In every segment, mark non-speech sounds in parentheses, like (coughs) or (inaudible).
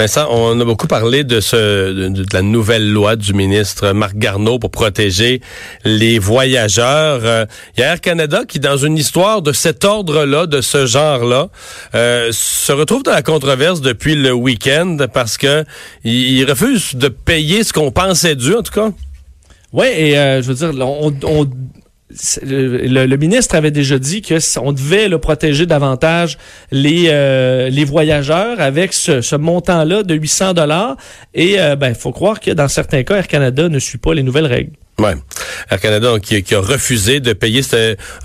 Vincent, on a beaucoup parlé de, ce, de, la nouvelle loi du ministre Marc Garneau pour protéger les voyageurs. Euh, il y a Air Canada qui, dans une histoire de cet ordre-là, de ce genre-là, euh, se retrouve dans la controverse depuis le week-end parce que il, refuse de payer ce qu'on pensait dû, en tout cas. Oui, et euh, je veux dire, on, on le, ministre avait déjà dit que on devait le protéger davantage les euh, les voyageurs avec ce, ce montant-là de 800 dollars et euh, ben faut croire que dans certains cas Air Canada ne suit pas les nouvelles règles. Ouais. Air Canada qui, qui, a refusé de payer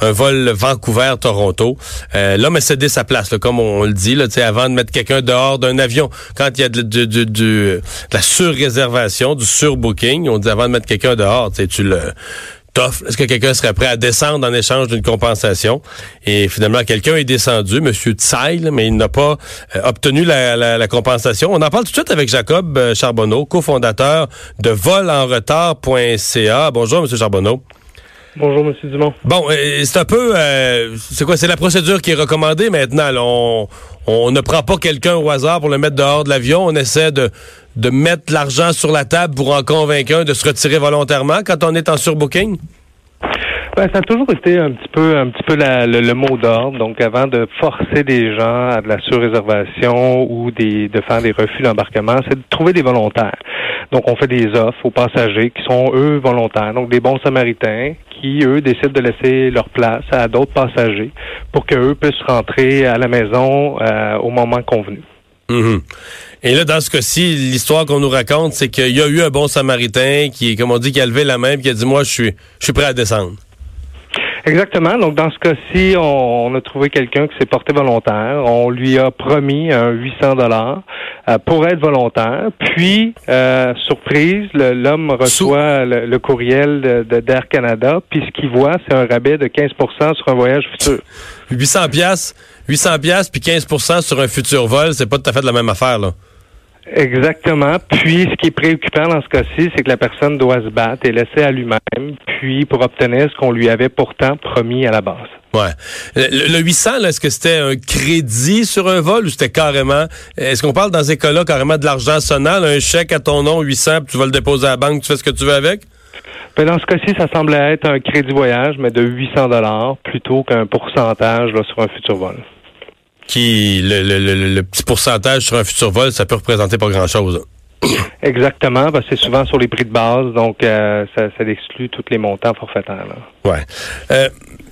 un vol Vancouver-Toronto. Euh, L'homme a cédé sa place, là, comme on, le dit, là, avant de mettre quelqu'un dehors d'un avion. Quand il y a de, de, de, de, la surréservation, du surbooking, on dit avant de mettre quelqu'un dehors, tu le est-ce que quelqu'un serait prêt à descendre en échange d'une compensation? Et finalement, quelqu'un est descendu, M. Tsai, mais il n'a pas euh, obtenu la, compensation. On en parle tout de suite avec Jacob euh, Charbonneau, cofondateur de volenretard.ca. Bonjour, M. Charbonneau. Bonjour, M. Dumont. Bon, euh, c'est un peu... c'est quoi? C'est la procédure qui est recommandée maintenant. On, on ne prend pas quelqu'un au hasard pour le mettre dehors de l'avion. On essaie de de mettre l'argent sur la table pour en convaincre un de se retirer volontairement quand on est en surbooking? Ben, ça a toujours été un petit peu, un petit peu le, mot d'ordre. Donc, avant de forcer des gens à de la surréservation ou des, de faire des refus d'embarquement, c'est de trouver des volontaires. Donc, on fait des offres aux passagers qui sont eux volontaires. Donc, des bons Samaritains qui eux décident de laisser leur place à d'autres passagers pour qu'eux puissent rentrer à la maison euh, au moment convenu. Mhm. Et là, dans ce cas-ci, l'histoire qu'on nous raconte, c'est qu'il y a eu un bon Samaritain qui, comme on dit, qui a levé la main et qui a dit, moi, je suis, je suis prêt à descendre. Exactement. Donc, dans ce cas-ci, on, a trouvé quelqu'un qui s'est porté volontaire. On lui a promis un 800 dollars euh, pour être volontaire. Puis, euh, surprise, l'homme reçoit le, courriel de d'Air Canada. Puis, ce qu'il voit, c'est un rabais de 15% sur un voyage futur. 800 pièces, 800 pièces puis 15% sur un futur vol, c'est pas tout à fait la même affaire là. Exactement. Puis, ce qui est préoccupant dans ce cas-ci, c'est que la personne doit se battre et laisser à lui-même, puis pour obtenir ce qu'on lui avait pourtant promis à la base. Ouais. Le, 800, est-ce que c'était un crédit sur un vol ou c'était carrément, est-ce qu'on parle dans ces cas-là carrément de l'argent sonal, un chèque à ton nom, 800, puis tu vas le déposer à la banque, tu fais ce que tu veux avec? Ben dans ce cas-ci, ça semblait être un crédit voyage, mais de 800 dollars plutôt qu'un pourcentage là, sur un futur vol qui le, petit pourcentage sur un futur vol, ça peut représenter pas grand-chose. (coughs) Exactement, parce que c'est souvent sur les prix de base, donc euh, ça, exclut tous les montants forfaitaires. Là. Ouais. Euh,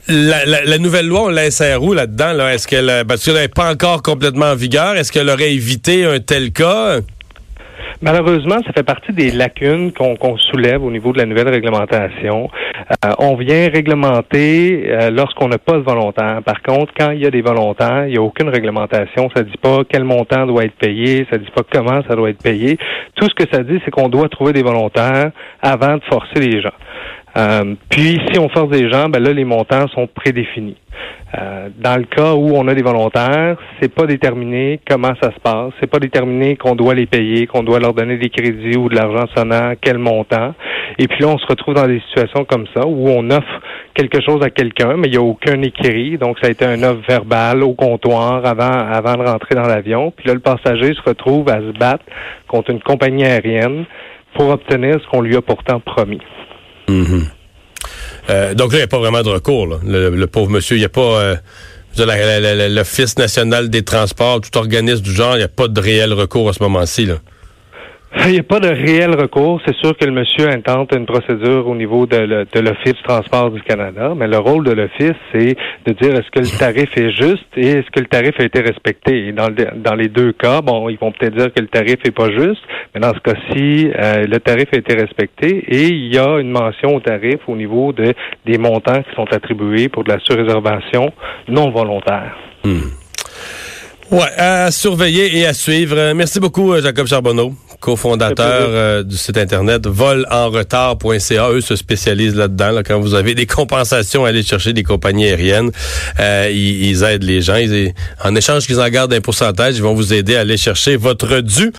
la, nouvelle loi, on la SRO là-dedans, là, est-ce qu'elle, parce qu'elle n'est pas encore complètement en vigueur, est-ce qu'elle aurait évité un tel cas? Malheureusement, ça fait partie des lacunes qu'on soulève au niveau de la nouvelle réglementation. Euh, on vient réglementer euh, lorsqu'on n'a pas de volontaire. Par contre, quand il y a des volontaires, il n'y a aucune réglementation. Ça ne dit pas quel montant doit être payé, ça ne dit pas comment ça doit être payé. Tout ce que ça dit, c'est qu'on doit trouver des volontaires avant de forcer les gens. Euh, puis, si on force des gens, ben là, les montants sont prédéfinis. Euh, dans le cas où on a des volontaires, c'est pas déterminé comment ça se passe, c'est pas déterminé qu'on doit les payer, qu'on doit leur donner des crédits ou de l'argent sonnant, quel montant. Et puis là, on se retrouve dans des situations comme ça où on offre quelque chose à quelqu'un, mais il n'y a aucun écrit, donc ça a été un offre verbal au comptoir avant avant de rentrer dans l'avion. Puis là, le passager se retrouve à se battre contre une compagnie aérienne pour obtenir ce qu'on lui a pourtant promis. Euh, donc là, il n'y a pas vraiment de recours. Le, pauvre monsieur, il n'y a pas... Euh, L'Office national des transports, tout organisme du genre, il n'y a pas de réel recours à ce moment-ci. (laughs) Il n'y a pas de réel recours. C'est sûr que le monsieur intente une procédure au niveau de, l'Office du transport du Canada, mais le rôle de l'Office, c'est de dire est-ce que le tarif est juste et est-ce que le tarif a été respecté. Dans, les deux cas, bon, ils vont peut-être dire que le tarif est pas juste, mais dans ce cas-ci, euh, le tarif a été respecté et il y a une mention au tarif au niveau de, des montants qui sont attribués pour de la surréservation non volontaire. Hmm. Ouais, à surveiller et à suivre. Merci beaucoup, Jacob Charbonneau cofondateur euh, du site internet volenretard.ca. Eux se spécialisent là-dedans. Là, quand vous avez des compensations à aller chercher des compagnies aériennes, euh, ils, ils, aident les gens. Ils, en échange qu'ils en gardent un pourcentage, ils vont vous aider à aller chercher votre dû.